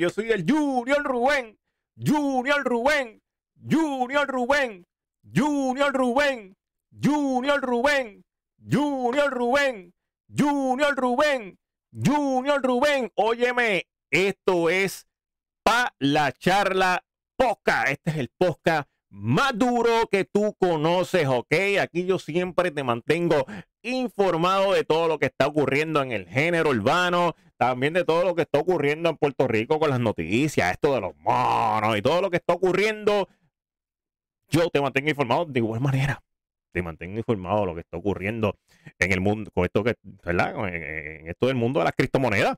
Yo soy el Junior Rubén, Junior Rubén, Junior Rubén, Junior Rubén, Junior Rubén, Junior Rubén, Junior Rubén, Junior Rubén. Óyeme, esto es pa la charla poca. Este es el podcast más duro que tú conoces, ¿ok? Aquí yo siempre te mantengo informado de todo lo que está ocurriendo en el género urbano, también de todo lo que está ocurriendo en Puerto Rico con las noticias, esto de los monos y todo lo que está ocurriendo. Yo te mantengo informado de igual manera. Te mantengo informado de lo que está ocurriendo en el mundo, con esto que, ¿verdad? En, esto del mundo de las criptomonedas.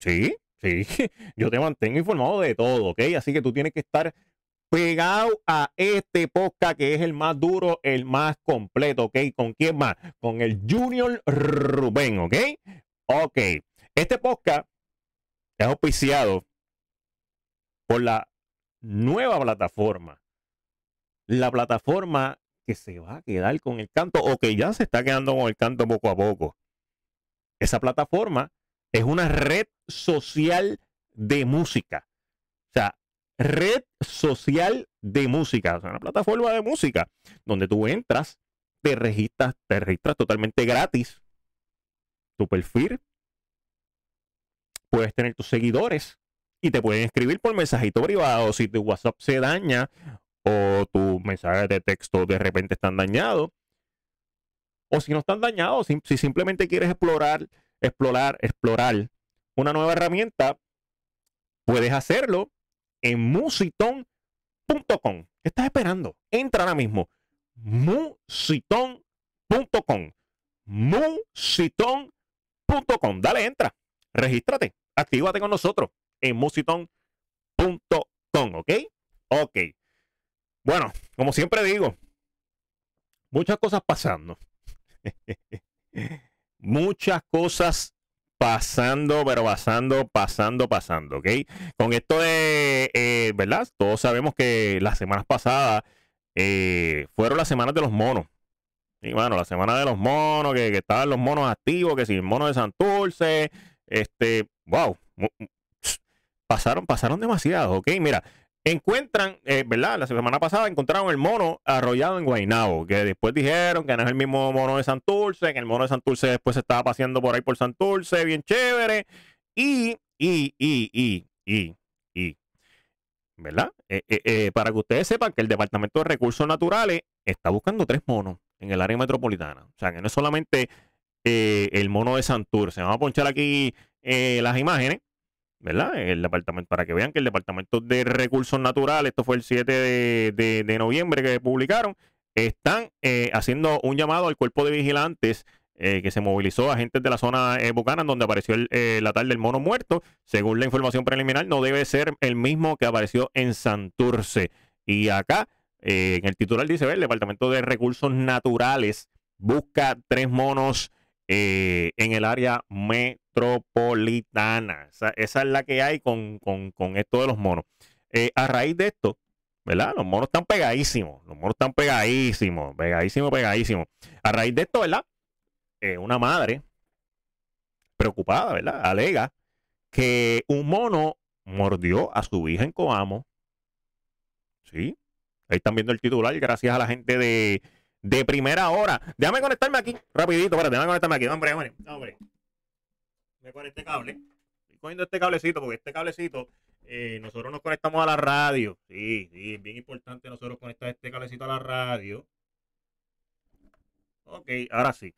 Sí, sí. Yo te mantengo informado de todo, ¿ok? Así que tú tienes que estar pegado a este podcast que es el más duro, el más completo, ¿ok? ¿Con quién más? Con el Junior Rubén, ¿ok? Ok. Este podcast es auspiciado por la nueva plataforma. La plataforma que se va a quedar con el canto o que ya se está quedando con el canto poco a poco. Esa plataforma es una red social de música. O sea, red social de música, o sea, una plataforma de música, donde tú entras, te registras, te registras totalmente gratis. Tu perfil, puedes tener tus seguidores y te pueden escribir por mensajito privado si tu WhatsApp se daña o tus mensajes de texto de repente están dañados. O si no están dañados, si, si simplemente quieres explorar, explorar, explorar una nueva herramienta, puedes hacerlo en musiton.com. ¿Qué estás esperando? Entra ahora mismo. musiton.com. musiton.com. Dale, entra. Regístrate. Actívate con nosotros en musiton.com. ¿Ok? Ok. Bueno, como siempre digo, muchas cosas pasando. muchas cosas pasando, pero pasando, pasando, pasando, ¿ok? Con esto de, eh, ¿verdad? Todos sabemos que las semanas pasadas eh, fueron las semanas de los monos. Y bueno, la semana de los monos, que, estaban los monos activos, que si el mono de Santurce, este, wow, pasaron, pasaron demasiado, ¿ok? Mira, encuentran, eh, ¿verdad? La semana pasada encontraron el mono arrollado en Guaynabo, que después dijeron que no es el mismo mono de Santurce, que el mono de Santurce después se estaba paseando por ahí por Santurce, bien chévere, y, y, y, y, y, y, ¿verdad? Eh, eh, para que ustedes sepan que el Departamento de Recursos Naturales está buscando tres monos en el área metropolitana. O sea, que no es solamente el mono de Santurce. Vamos a ponchar aquí las imágenes. ¿Verdad? El departamento, para que vean que el Departamento de Recursos Naturales, esto fue el 7 de, noviembre que publicaron, están eh, haciendo un llamado al cuerpo de vigilantes eh, que se movilizó agentes de la zona eh, Buchanan, donde apareció el, la tarde del mono muerto. Según la información preliminar, no debe ser el mismo que apareció en Santurce. Y acá, en el titular dice, el Departamento de Recursos Naturales busca tres monos en el área me metropolitana. Esa, es la que hay con, esto de los monos. Eh, a raíz de esto, ¿verdad? Los monos están pegadísimos. Los monos están pegadísimos, pegadísimos, pegadísimos. A raíz de esto, ¿verdad? Eh, una madre preocupada, ¿verdad? Alega que un mono mordió a su hija en Coamo. ¿Sí? Ahí están viendo el titular gracias a la gente de, de primera hora. Déjame conectarme aquí, rapidito, espérate, déjame conectarme aquí. Hombre, hombre, hombre con este cable. Estoy cogiendo este cablecito porque este cablecito eh, nosotros nos conectamos a la radio. Sí, sí, es bien importante nosotros conectar este cablecito a la radio. Ok, ahora sí.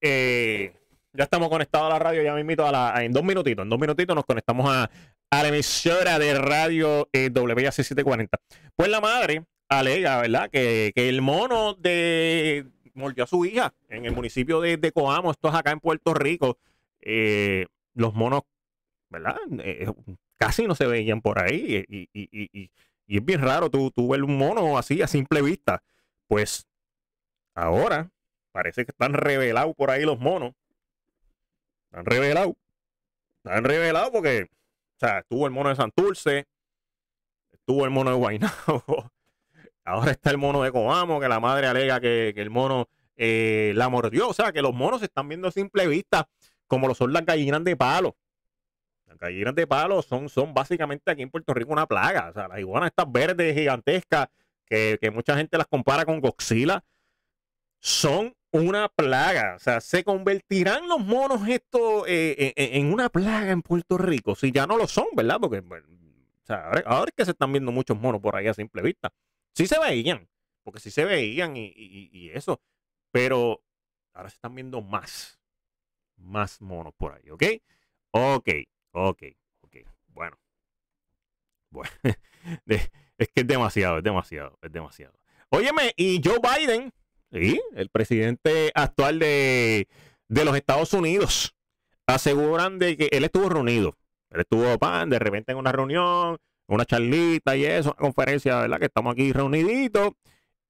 Eh, ya estamos conectados a la radio, ya me invito a la, en dos minutitos, en dos minutitos nos conectamos a, la emisora de radio eh, WAC740. Pues la madre alega, ¿verdad? Que, el mono de mordió a su hija en el municipio de, de Coamo, esto es acá en Puerto Rico. Eh, los monos, ¿verdad? Eh, casi no se veían por ahí y, es bien raro tú, tú ver un mono así a simple vista. Pues ahora parece que están revelados por ahí los monos. Están revelados. Están revelados porque, o sea, estuvo el mono de Santurce, estuvo el mono de Guaynabo, ahora está el mono de Coamo, que la madre alega que, el mono eh, la mordió. O sea, que los monos se están viendo a simple vista como lo son las gallinas de palo. Las gallinas de palo son, son básicamente aquí en Puerto Rico una plaga. O sea, las iguanas estas verdes gigantescas que, que mucha gente las compara con Godzilla son una plaga. O sea, se convertirán los monos estos eh, eh, eh, en una plaga en Puerto Rico. Si ya no lo son, ¿verdad? Porque o sea, ahora, es que se están viendo muchos monos por ahí a simple vista. Sí se veían, porque sí se veían y, eso. Pero ahora se están viendo más. Más monos por ahí, ¿ok? Ok, ok, ok. Bueno. Bueno. es que es demasiado, es demasiado, es demasiado. Óyeme, y Joe Biden Sí, el presidente actual de, los Estados Unidos aseguran de que él estuvo reunido. Él estuvo pan, de repente en una reunión, una charlita y eso, una conferencia, ¿verdad? Que estamos aquí reuniditos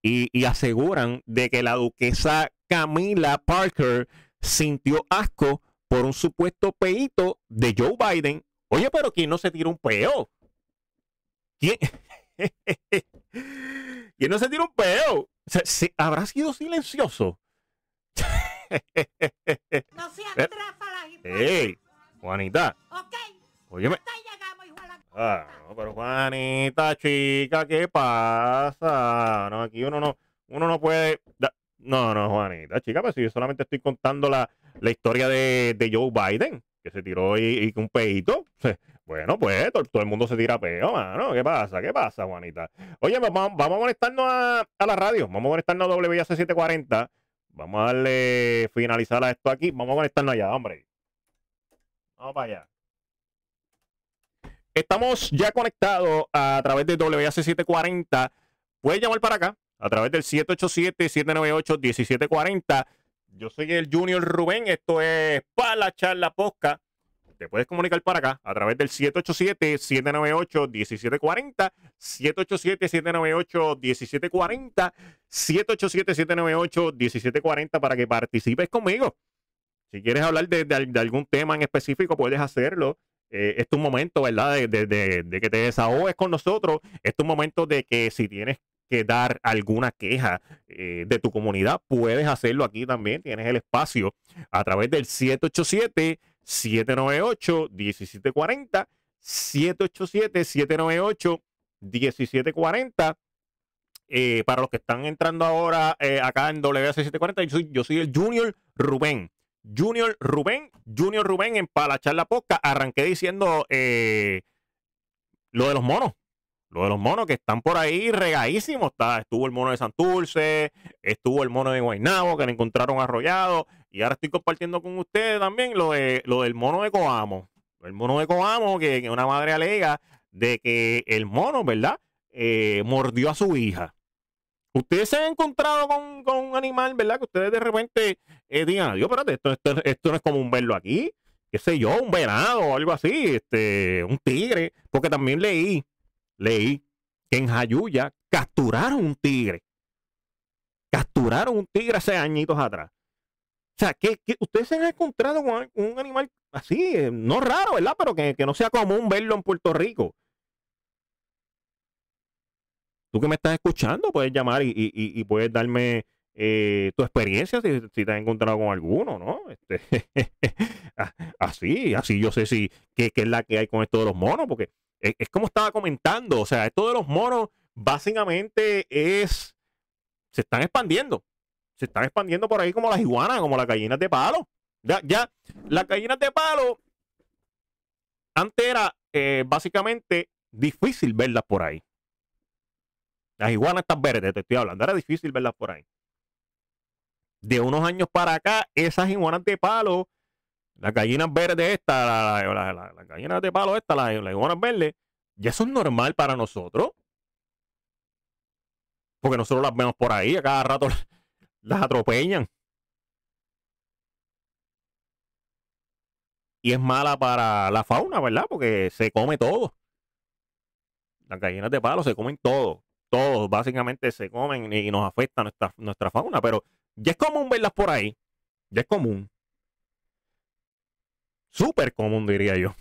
y, y aseguran de que la duquesa Camila Parker sintió asco por un supuesto peito de Joe Biden. Oye, pero ¿quién no se tira un peo? ¿Quién? ¿Quién no se tira un peo? ¿Habrá sido silencioso? no seas ¡Ey! Juanita. Ok. Óyeme. Ah, no, pero Juanita, chica, ¿qué pasa? No, aquí uno no, uno no puede. No, no, Juanita, chica, pues si yo solamente estoy contando la, la historia de, de Joe Biden, que se tiró y, y un peito. Bueno, pues todo, el mundo se tira peo, mano. ¿Qué pasa? ¿Qué pasa, Juanita? Oye, pues, vamos, vamos a conectarnos a, la radio. Vamos a conectarnos a WIAC 740. Vamos a darle finalizar a esto aquí. Vamos a conectarnos allá, hombre. Vamos para allá. Estamos ya conectados a través de WIAC 740. Puedes llamar para acá a través del 787-798-1740. Yo soy el Junior Rubén. Esto es para la charla posca te puedes comunicar para acá a través del 787-798-1740, 787-798-1740, 787-798-1740 para que participes conmigo. Si quieres hablar de, algún tema en específico, puedes hacerlo. Eh, es tu momento, ¿verdad? De, que te desahogues con nosotros. Es tu momento de que si tienes que dar alguna queja eh, de tu comunidad, puedes hacerlo aquí también. Tienes el espacio a través del 787 798-1740, 787-798-1740. Eh, para los que están entrando ahora eh, acá en WC740, yo soy, yo soy el Junior Rubén. Junior Rubén, Junior Rubén en Para la Posca. Arranqué diciendo lo de los monos. Lo de los monos que están por ahí regadísimos. Está, estuvo el mono de Santurce, estuvo el mono de Guaynabo que le encontraron arrollado. Y ahora estoy compartiendo con ustedes también lo, lo del mono de Coamo. El mono de Coamo, que, una madre alega de que el mono, ¿verdad? Eh, mordió a su hija. Ustedes se han encontrado con, un animal, ¿verdad? Que ustedes de repente eh, digan, Dios, espérate, esto, esto, esto no es como un verlo aquí. Qué sé yo, un venado o algo así, este, un tigre. Porque también leí, leí que en Jayuya capturaron un tigre. Capturaron un tigre hace añitos atrás. O sea, que, ustedes se han encontrado con un animal así, eh, no raro, ¿verdad? Pero que, no sea común verlo en Puerto Rico. Tú que me estás escuchando, puedes llamar y, puedes darme eh, tu experiencia si, te has encontrado con alguno, ¿no? Este, así, así yo sé si qué, es la que hay con esto de los monos, porque es, es, como estaba comentando, o sea, esto de los monos básicamente es, se están expandiendo se están expandiendo por ahí como las iguanas, como las gallinas de palo. Ya, ya, las gallinas de palo, antes era eh, básicamente difícil verlas por ahí. Las iguanas están verdes, te estoy hablando, era difícil verlas por ahí. De unos años para acá, esas iguanas de palo, las gallinas verdes estas, las gallinas de palo estas, las, las iguanas verdes, ya son normal para nosotros. Porque nosotros las vemos por ahí, a cada rato las atropellan. Y es mala para la fauna, ¿verdad? Porque se come todo. Las gallinas de palo se comen todo. Todos básicamente se comen y nos afecta nuestra, nuestra fauna. Pero Ya es común verlas por ahí. Ya es común. Súper común, diría yo.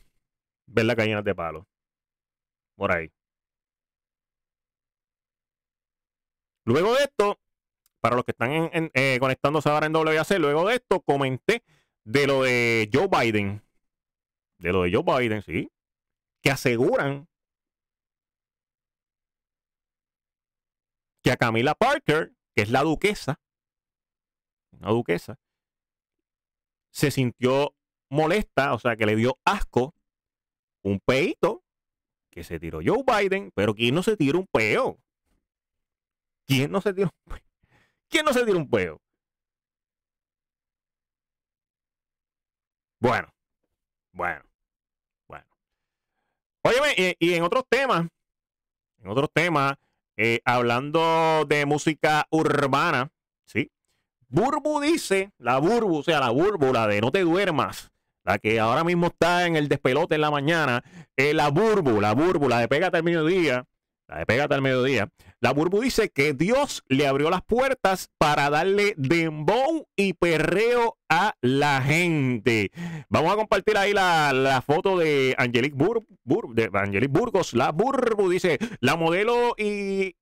Ver las gallinas de palo. Por ahí. Luego de esto, para los que están en, eh, conectándose ahora en WAC, luego de esto comenté de lo de Joe Biden. De lo de Joe Biden, sí. Que aseguran que a Camila Parker, que es la duquesa, una duquesa, se sintió molesta, o sea, que le dio asco un peito que se tiró Joe Biden, pero ¿quién no se tira un peo? ¿Quién no se tira un peo? ¿Quién no se tira un peo? Bueno, bueno, bueno. Óyeme, y, en otros temas, en otros temas, eh, hablando de música urbana, ¿sí? Burbu dice, la Burbu, o sea, la Burbu, la de no te duermas, la que ahora mismo está en el despelote en la mañana, eh, la Burbu, la Burbu, la de Pégate al mediodía, la de Pégate al mediodía, la Burbu dice que Dios le abrió las puertas para darle dembow y perreo a la gente. Vamos a compartir ahí la, foto de Angelique, Bur, de Angelique Burgos. La Burbu dice, la modelo y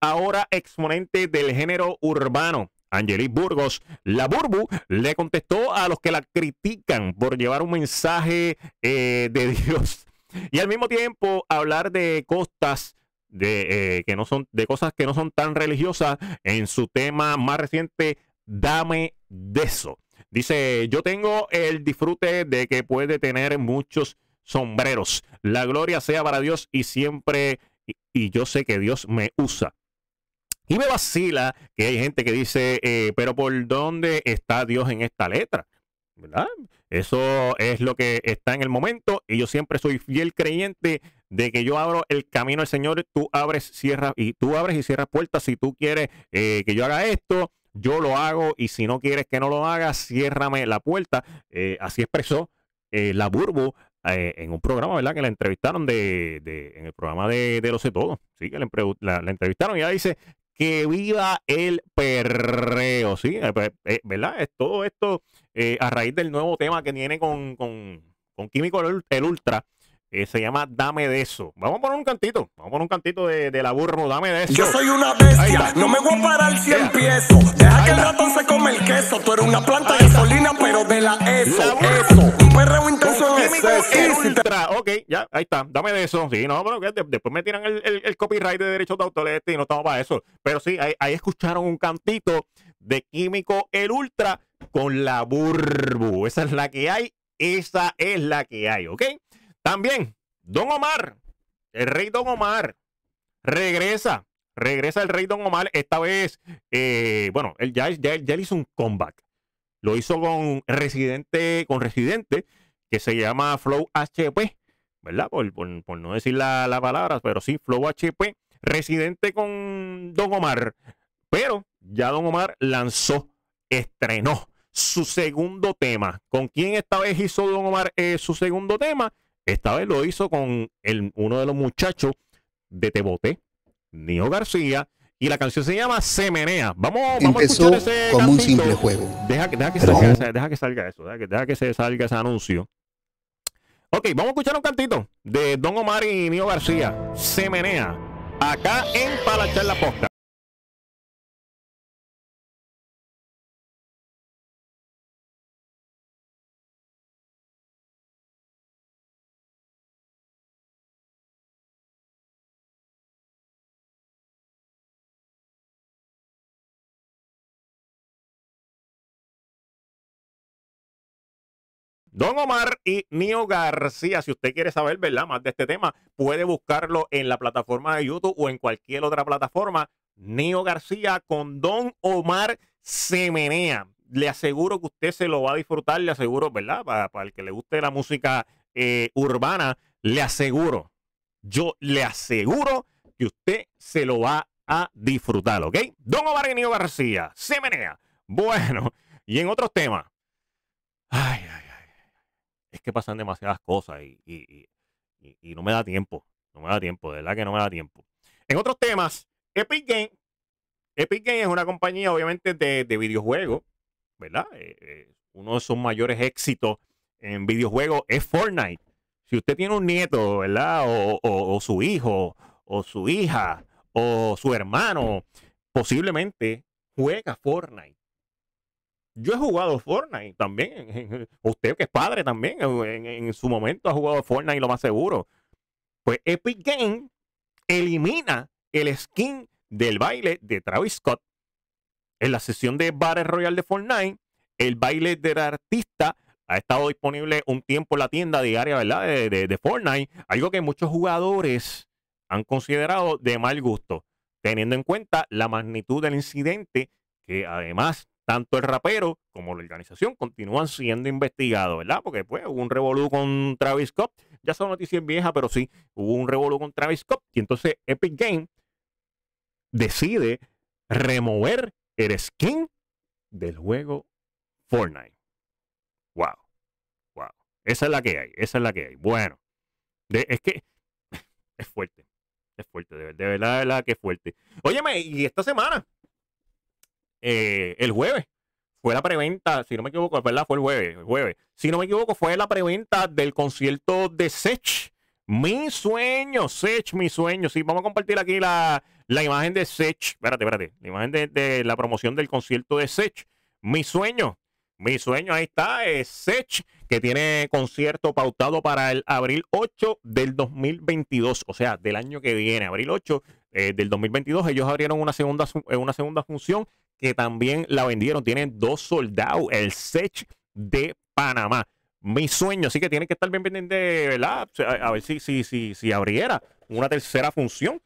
ahora exponente del género urbano. Angelique Burgos, la Burbu, le contestó a los que la critican por llevar un mensaje eh, de Dios y al mismo tiempo hablar de costas de, eh, que no son, de cosas que no son tan religiosas en su tema más reciente, Dame de eso. Dice, yo tengo el disfrute de que puede tener muchos sombreros. La gloria sea para Dios y siempre, y, yo sé que Dios me usa. Y me vacila que hay gente que dice, eh, pero ¿por dónde está Dios en esta letra? ¿Verdad? Eso es lo que está en el momento y yo siempre soy fiel creyente de que yo abro el camino al Señor, tú abres, cierras y tú abres y cierras puertas. Si tú quieres eh, que yo haga esto, yo lo hago y si no quieres que no lo haga, ciérrame la puerta. Eh, así expresó la Burbu en un programa, ¿verdad? Que la entrevistaron de, de en el programa de, de Lo sé todo. Sí, que la, entrevistaron y ella dice que viva el perreo, ¿sí? Pues, ¿Verdad? Es todo esto a raíz del nuevo tema que tiene con, con, con Químico el Ultra eh, se llama Dame de eso. Vamos a poner un cantito. Vamos a poner un cantito de, de la burro. Dame de eso. Yo soy una bestia. No me voy a parar si empiezo. Deja que el ratón se come el queso. Tú eres una planta de gasolina, pero de la eso. Eso. Un perreo intenso en exceso. Ok, ya, ahí está. Dame de eso. Sí, no, pero después me tiran el, el, copyright de derechos de autor este y no estamos para eso. Pero sí, ahí, ahí escucharon un cantito de Químico El Ultra con la Burbu. Esa es la que hay. Esa es la que hay, ¿ok? También, Don Omar, el rey Don Omar, regresa. Regresa el rey Don Omar. Esta vez, eh, bueno, él ya, ya, ya hizo un comeback. Lo hizo con Residente, con Residente, que se llama Flow HP, ¿verdad? Por, por, no decir la, la, palabra, pero sí, Flow HP. Residente con Don Omar. Pero ya Don Omar lanzó, estrenó su segundo tema. ¿Con quién esta vez hizo Don Omar eh, su segundo tema? Esta vez lo hizo con el, uno de los muchachos de Tebote, Nio García, y la canción se llama Semenea. Vamos, vamos a escuchar ese como un simple juego. Deja, deja, que salga, deja, que salga, eso, deja que, deja que se salga ese anuncio. Ok, vamos a escuchar un cantito de Don Omar y Nio García, Semenea, acá en Palachar la Posta. Don Omar y Nio García, si usted quiere saber, ¿verdad? Más de este tema, puede buscarlo en la plataforma de YouTube o en cualquier otra plataforma. Nio García con Don Omar Semenea. Le aseguro que usted se lo va a disfrutar, le aseguro, ¿verdad? Para, el que le guste la música eh, urbana, le aseguro, yo le aseguro que usted se lo va a disfrutar, ¿ok? Don Omar y Nio García, Semenea. Bueno, y en otros temas. Ay, ay que pasan demasiadas cosas y, no me da tiempo. No me da tiempo, de verdad que no me da tiempo. En otros temas, Epic Game, Epic Games es una compañía, obviamente, de, de videojuegos, ¿verdad? Eh, eh, uno de sus mayores éxitos en videojuegos es Fortnite. Si usted tiene un nieto, ¿verdad? O- o su hijo, o su hija, o su hermano, posiblemente juega Fortnite. Yo he jugado Fortnite también. Usted que es padre también, en, su momento ha jugado Fortnite, lo más seguro. Pues Epic Games elimina el skin del baile de Travis Scott en la sesión de Battle Royale de Fortnite. El baile del artista ha estado disponible un tiempo en la tienda diaria, ¿verdad? De, de- de Fortnite. Algo que muchos jugadores han considerado de mal gusto, teniendo en cuenta la magnitud del incidente, que además tanto el rapero como la organización continúan siendo investigados, ¿verdad? Porque pues hubo un revolú con Travis Scott. Ya esa noticia es vieja, pero sí, hubo un revolú con Travis Scott. Y entonces Epic Games decide remover el skin del juego Fortnite. Wow. Wow. Esa es la que hay. Esa es la que hay. Bueno. es que es fuerte. Es fuerte. De, de verdad, de verdad que es fuerte. Óyeme, y esta semana, eh, el jueves, fue la preventa, si no me equivoco, verdad, fue el jueves, el jueves. Si no me equivoco, fue la preventa del concierto de Sech. Mi sueño, Sech, mi sueño. Sí, vamos a compartir aquí la, la imagen de Sech. Espérate, espérate. La imagen de, de la promoción del concierto de Sech. Mi sueño. Mi sueño, ahí está. Es Sech, que tiene concierto pautado para el abril 8 del 2022. O sea, del año que viene, abril 8 eh, del 2022. Ellos abrieron una segunda, eh, una segunda función que también la vendieron. Tienen dos soldados. El Sech de Panamá. Mi sueño, así que tienen que estar bien pendientes, ¿verdad? A ver si, si, si, si abriera una tercera función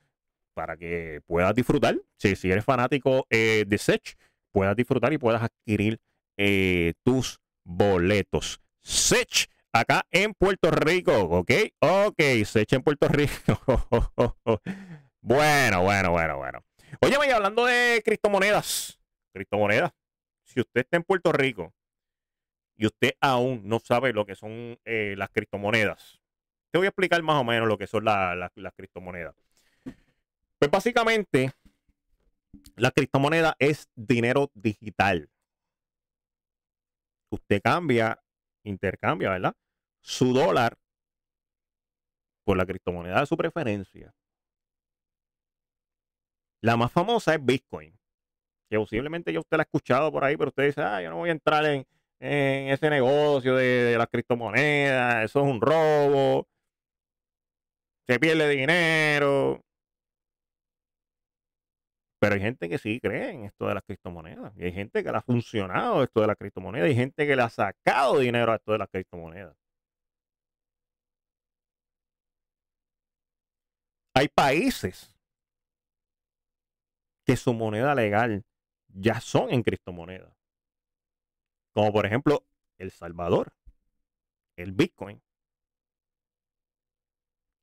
para que puedas disfrutar. Si, si eres fanático eh, de Sech, puedas disfrutar y puedas adquirir eh, tus boletos. Sech, acá en Puerto Rico, ¿ok? Ok, Sech en Puerto Rico. bueno, bueno, bueno, bueno. Oye, vaya hablando de criptomonedas. Criptomonedas. Si usted está en Puerto Rico y usted aún no sabe lo que son eh, las criptomonedas, te voy a explicar más o menos lo que son la- la- las criptomonedas. Pues básicamente, la criptomoneda es dinero digital. Usted cambia, intercambia, ¿verdad? Su dólar por la criptomoneda de su preferencia. La más famosa es Bitcoin, que posiblemente ya usted la ha escuchado por ahí, pero usted dice, ah, yo no voy a entrar en, ese negocio de, de las criptomonedas, eso es un robo, se pierde dinero. Pero hay gente que sí cree en esto de las criptomonedas. Y hay gente que le ha funcionado esto de las criptomonedas. Y hay gente que le ha sacado dinero a esto de las criptomonedas. Hay países que su moneda legal ya son en criptomonedas. Como por ejemplo El Salvador. El Bitcoin.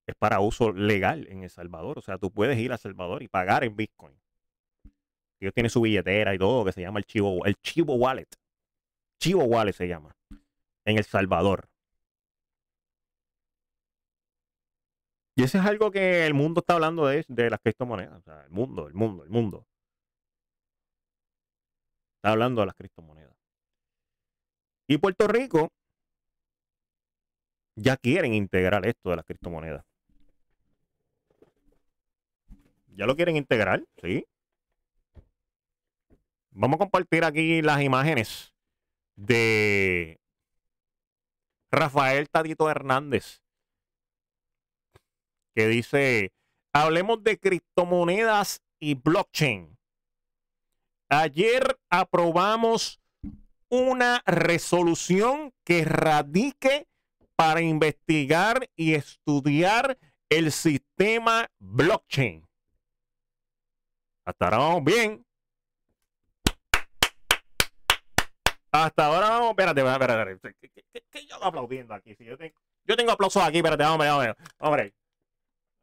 Es para uso legal en El Salvador. O sea, tú puedes ir a El Salvador y pagar en Bitcoin. Ellos tienen su billetera y todo, que se llama el Chivo, el Chivo Wallet. Chivo Wallet se llama. En El Salvador. Y eso es algo que el mundo está hablando de, de las criptomonedas. O sea, el mundo, el mundo, el mundo. Está hablando de las criptomonedas. Y Puerto Rico ya quieren integrar esto de las criptomonedas. Ya lo quieren integrar, sí. Vamos a compartir aquí las imágenes de Rafael Tadito Hernández, que dice, hablemos de criptomonedas y blockchain. Ayer aprobamos una resolución que radique para investigar y estudiar el sistema blockchain. Hasta ahora vamos bien. Hasta ahora vamos, espérate, espérate, espérate. ¿Qué, qué- yo hago aplaudiendo aquí? Yo, tengo, yo aplausos aquí, espérate, hombre, hombre, hombre.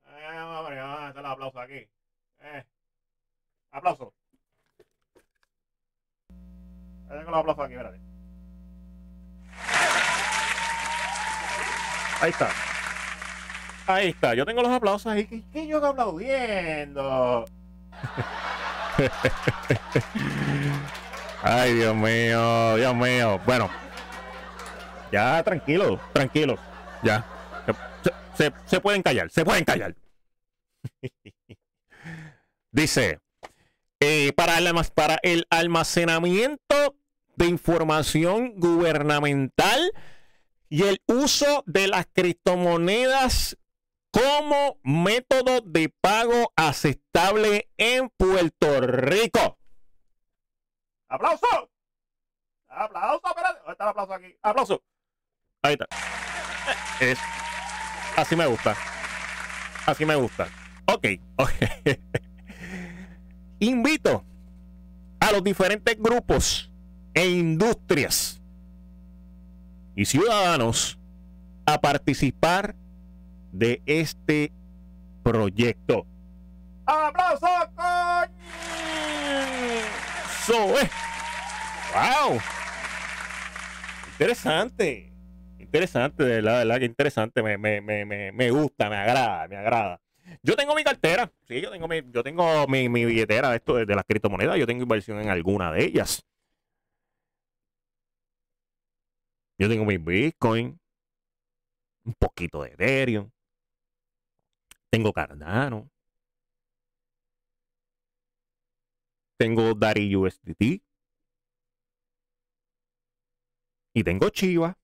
Eh, hombre, vamos a hacer los aplausos aquí. Eh. Aplauso. Ahí tengo los aplausos aquí, espérate. Ahí está. Ahí está. Yo tengo los aplausos ahí. ¿Qué, qué yo aplaudiendo? Ay, Dios mío, Dios mío. Bueno, ya tranquilo, tranquilo. Ya. Se, se- se pueden callar, se pueden callar. Dice, eh, para, el, para el almacenamiento de información gubernamental y el uso de las criptomonedas como método de pago aceptable en Puerto Rico. ¡Aplauso! ¡Aplauso! Espérate. ¿Dónde está el aplauso aquí? ¡Aplauso! Ahí está. Es- así me gusta. Así me gusta. Ok, ok. Invito a los diferentes grupos e industrias y ciudadanos a participar de este proyecto. ¡Aplauso! coño! Es. ¡Wow! Interesante. Interesante, de verdad, de verdad que interesante. Me, me, me, me, me gusta, me agrada, me agrada. Yo tengo mi cartera, sí, yo tengo mi, yo tengo mi, mi billetera de esto de, de las criptomonedas, yo tengo inversión en alguna de ellas. Yo tengo mi Bitcoin, un poquito de Ethereum, tengo Cardano, tengo Dari USDT y tengo Chiva.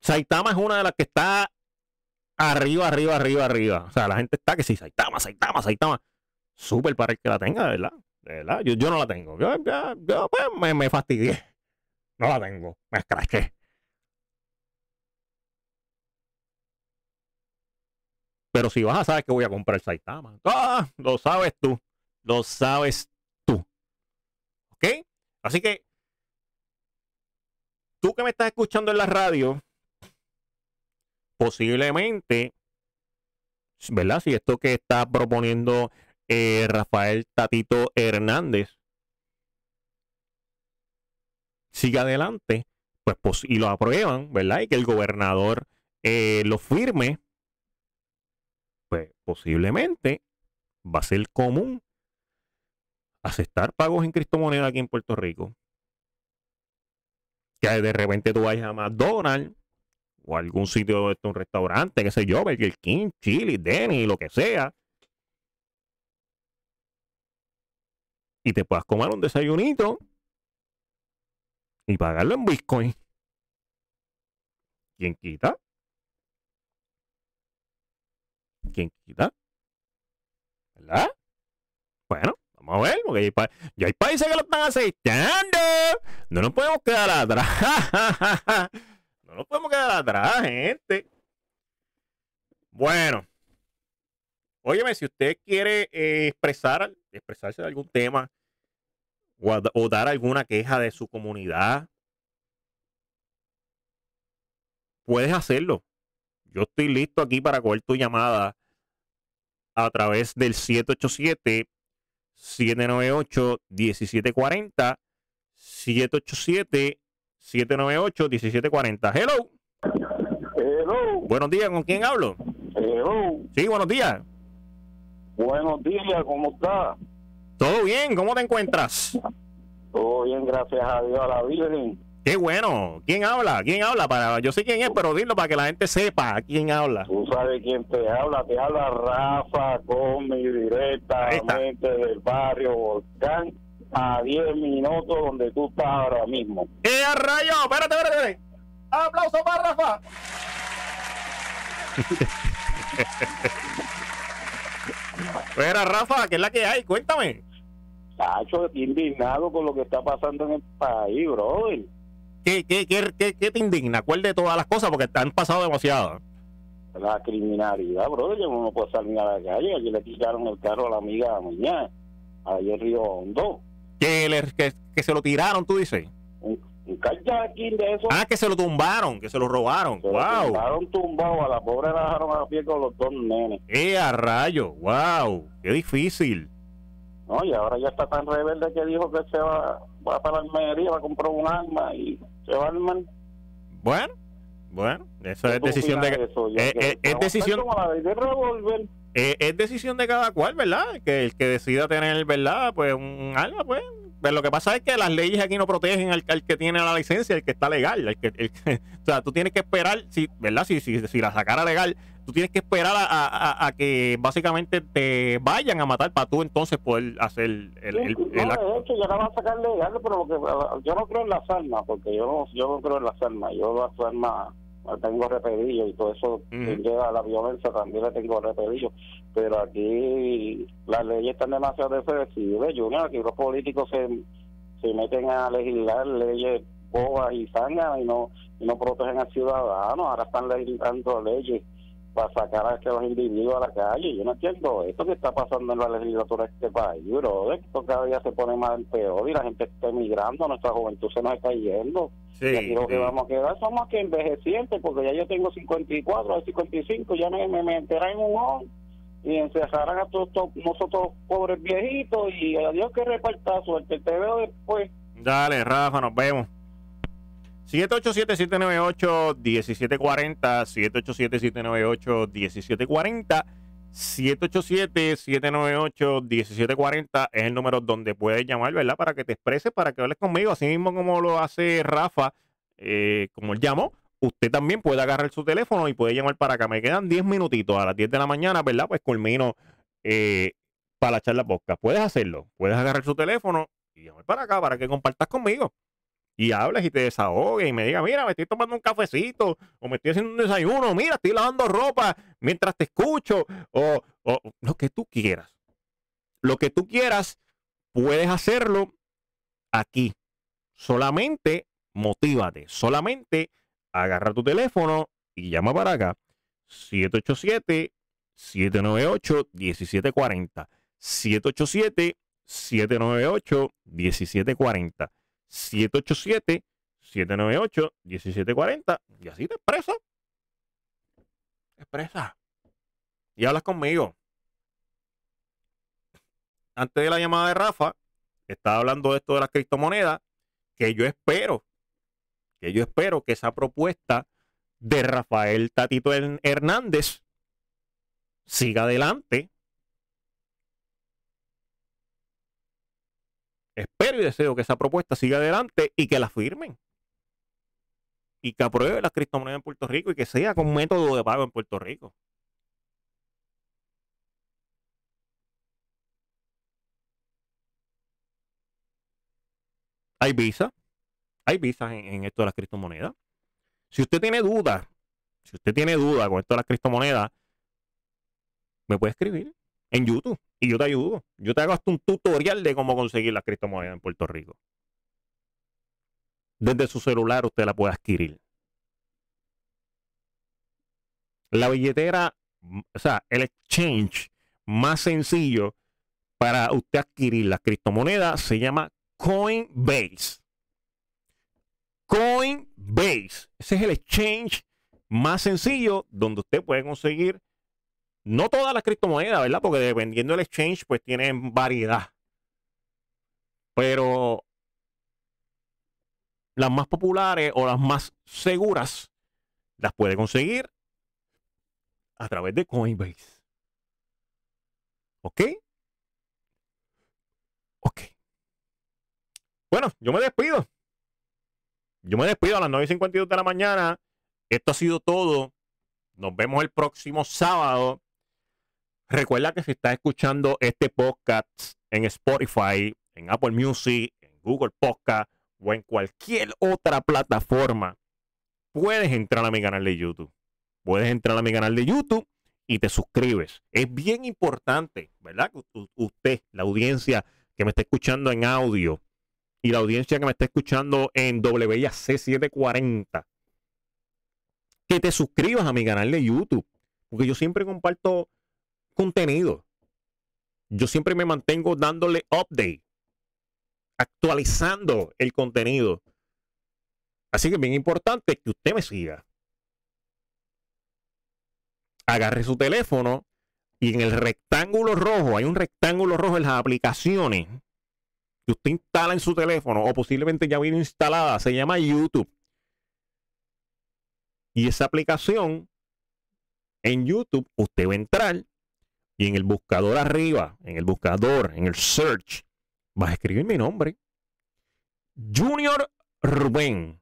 Saitama es una de las que está arriba, arriba, arriba, arriba. O sea, la gente está que sí, Saitama, Saitama, Saitama. Súper para el que la tenga, verdad. Yo, no la tengo. Yo, pues, me, fastidié. No la tengo. Me escraché. Pero si vas a saber que voy a comprar Saitama. Ah, lo sabes tú. Lo sabes tú. ¿Ok? Así que tú que me estás escuchando en la radio, posiblemente, ¿verdad? Si esto que está proponiendo eh, Rafael Tatito Hernández sigue adelante, pues pos- y lo aprueban, ¿verdad? Y que el gobernador eh, lo firme, pues posiblemente va a ser común aceptar pagos en criptomoneda aquí en Puerto Rico. Que de repente tú vayas a McDonald's o algún sitio, un restaurante, qué sé yo, Burger King, Chili, Denny, lo que sea, y te puedas comer un desayunito y pagarlo en Bitcoin. ¿Quién quita? ¿Quién quita? ¿Verdad? Bueno, vamos a ver, porque hay ya hay países que lo están aceptando. No nos podemos quedar atrás. no nos podemos quedar atrás, gente. Bueno. Óyeme, si usted quiere eh, expresar, expresarse de algún tema o, a- o dar alguna queja de su comunidad, puedes hacerlo. Yo estoy listo aquí para coger tu llamada a través del 787 798 1740 787 798 1740. Hello. Hello, Buenos días, ¿con quién hablo? hello, Sí, buenos días. buenos días, ¿cómo está? ¿Todo bien? ¿Cómo te encuentras? Todo bien, gracias a Dios, a la Virgen. Qué bueno. ¿Quién habla? ¿Quién habla? Para, yo sé quién es, pero dilo para que la gente sepa quién habla. Tú sabes quién te habla, te habla Rafa Gómez directamente del barrio Volcán, a 10 minutos donde tú estás ahora mismo. ¡Eh, rayo! Espérate, espérate, espérate. ¡Aplauso para Rafa! Espera, Rafa, ¿qué es la que hay? Cuéntame. Tacho, indignado con lo que está pasando en el país, brother. ¿Qué, qué, qué, qué, qué te indigna? ¿Cuál de todas las cosas? Porque te han pasado demasiado. La criminalidad, brother, yo no puedo salir a la calle. Ayer le quitaron el carro a la amiga mañana, allá en Río Hondo. Que, le- que, que se lo tiraron, tú dices. Un, un de eso. Ah, que se lo tumbaron, que se lo robaron. Se lo ¡Wow! tumbaron tumbado, a la pobre la dejaron a pie con los dos nenes. ¡Eh, a rayo! ¡Wow! ¡Qué difícil! No, y ahora ya está tan rebelde que dijo que se va, va para la almería, va a comprar un arma y se va a armar. Bueno, bueno, eso ¿Qué es decisión de... eso? Eh, eh, es decisión- de eh, es decisión de cada cual, ¿verdad? Que el que decida tener, ¿verdad? Pues un alma, pues. Pero lo que pasa es que las leyes aquí no protegen al, que tiene la licencia, el que está legal. que, o sea, tú tienes que esperar, si, ¿verdad? Si, si, si la sacara legal, tú tienes que esperar a, que básicamente te vayan a matar para tú entonces poder hacer el, el, no, De hecho, ya la van a sacar legal, pero lo que, yo no creo en las armas, porque yo no, yo no creo en las armas. Yo las armas tengo repedillo y todo eso lleva a la violencia también le tengo repedillo pero aquí las leyes están demasiado flexibles Junior aquí los políticos se, se meten a legislar leyes bobas y sangas y no y no protegen al ciudadano. Ahora están legislando leyes para sacar a los individuos a la calle. Yo no entiendo esto que está pasando en la legislatura de este país, bro. Esto cada día se pone más peor y la gente está emigrando, nuestra juventud se nos está yendo. y aquí lo que vamos a quedar somos que envejecientes, porque ya yo tengo 54, a 55, ya me, me meterán en un on y encerrarán a todos, nosotros pobres viejitos y adiós que reparta suerte. Te veo después. Dale, Rafa, nos vemos. 787-798-1740, 787-798-1740, 787-798-1740 es el número donde puedes llamar, ¿verdad? Para que te expreses, para que hables conmigo, así mismo como lo hace Rafa, eh, como él llamó. Usted también puede agarrar su teléfono y puede llamar para acá. Me quedan 10 minutitos a las 10 de la mañana, ¿verdad? Pues culmino eh, para la charla podcast. Puedes hacerlo. Puedes agarrar su teléfono y llamar para acá para que compartas conmigo y hables y te desahogues y me digas, mira, me estoy tomando un cafecito o me estoy haciendo un desayuno, mira, estoy lavando ropa mientras te escucho o, o lo que tú quieras. Lo que tú quieras, puedes hacerlo aquí. Solamente motívate, solamente agarra tu teléfono y llama para acá. 787-798-1740. 787-798-1740. 787-798-1740 y así te expresa. Expresa. Y hablas conmigo. Antes de la llamada de Rafa, estaba hablando de esto de las criptomonedas, que yo espero, que yo espero que esa propuesta de Rafael Tatito Hernández siga adelante Espero y deseo que esa propuesta siga adelante y que la firmen. Y que apruebe la criptomoneda en Puerto Rico y que sea con método de pago en Puerto Rico. Hay visa. Hay visas en, esto de las criptomonedas. Si usted tiene dudas, si usted tiene dudas con esto de las criptomonedas, me puede escribir en YouTube y yo te ayudo. Yo te hago hasta un tutorial de cómo conseguir las criptomonedas en Puerto Rico. Desde su celular usted la puede adquirir. La billetera, o sea, el exchange más sencillo para usted adquirir las criptomonedas se llama Coinbase. Coinbase. Ese es el exchange más sencillo donde usted puede conseguir no todas las criptomonedas, ¿verdad? Porque dependiendo del exchange, pues tienen variedad. Pero las más populares o las más seguras las puede conseguir a través de Coinbase. ¿Ok? Ok. Bueno, yo me despido. Yo me despido a las 9.52 de la mañana. Esto ha sido todo. Nos vemos el próximo sábado. Recuerda que si estás escuchando este podcast en Spotify, en Apple Music, en Google Podcast o en cualquier otra plataforma, puedes entrar a mi canal de YouTube. Puedes entrar a mi canal de YouTube y te suscribes. Es bien importante, ¿verdad? Usted, la audiencia que me está escuchando en audio y la audiencia que me está escuchando en WIAC740, que te suscribas a mi canal de YouTube. Porque yo siempre comparto contenido. Yo siempre me mantengo dándole update, actualizando el contenido. Así que es bien importante que usted me siga. Agarre su teléfono y en el rectángulo rojo, hay un rectángulo rojo en las aplicaciones que usted instala en su teléfono o posiblemente ya viene instalada, se llama YouTube. Y esa aplicación en YouTube, usted va a entrar y en el buscador arriba, en el buscador, en el search, vas a escribir mi nombre. Junior Rubén.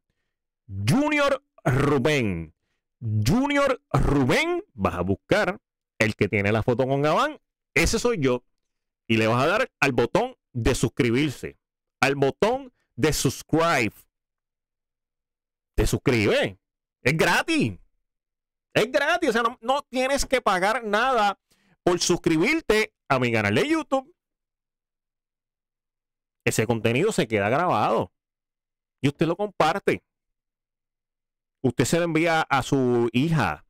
Junior Rubén. Junior Rubén. Vas a buscar el que tiene la foto con Gabán. Ese soy yo. Y le vas a dar al botón de suscribirse. Al botón de subscribe. Te suscribe. Es gratis. Es gratis. O sea, no, no tienes que pagar nada por suscribirte a mi canal de YouTube. Ese contenido se queda grabado y usted lo comparte. Usted se lo envía a su hija,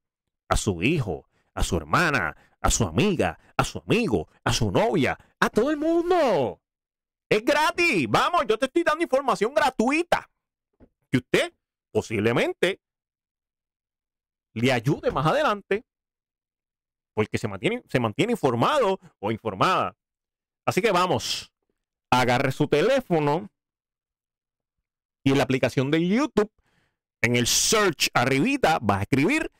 a su hijo, a su hermana, a su amiga, a su amigo, a su novia, a todo el mundo. Es gratis. Vamos, yo te estoy dando información gratuita. Que usted posiblemente le ayude más adelante. Porque se mantiene, se mantiene informado o informada. Así que vamos. Agarre su teléfono y en la aplicación de YouTube, en el search arribita, vas a escribir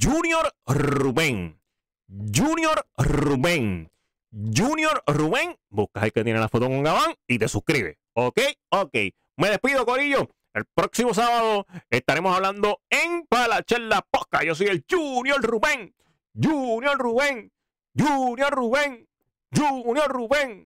Junior Rubén. Junior Rubén. Junior Rubén. Buscas el que tiene la foto con Gabán y te suscribes. ¿Ok? Ok. Me despido, Corillo. El próximo sábado estaremos hablando en Palacharla Posca. Yo soy el Junior Rubén. Junior Rubén. Junior Rubén. Junior Rubén.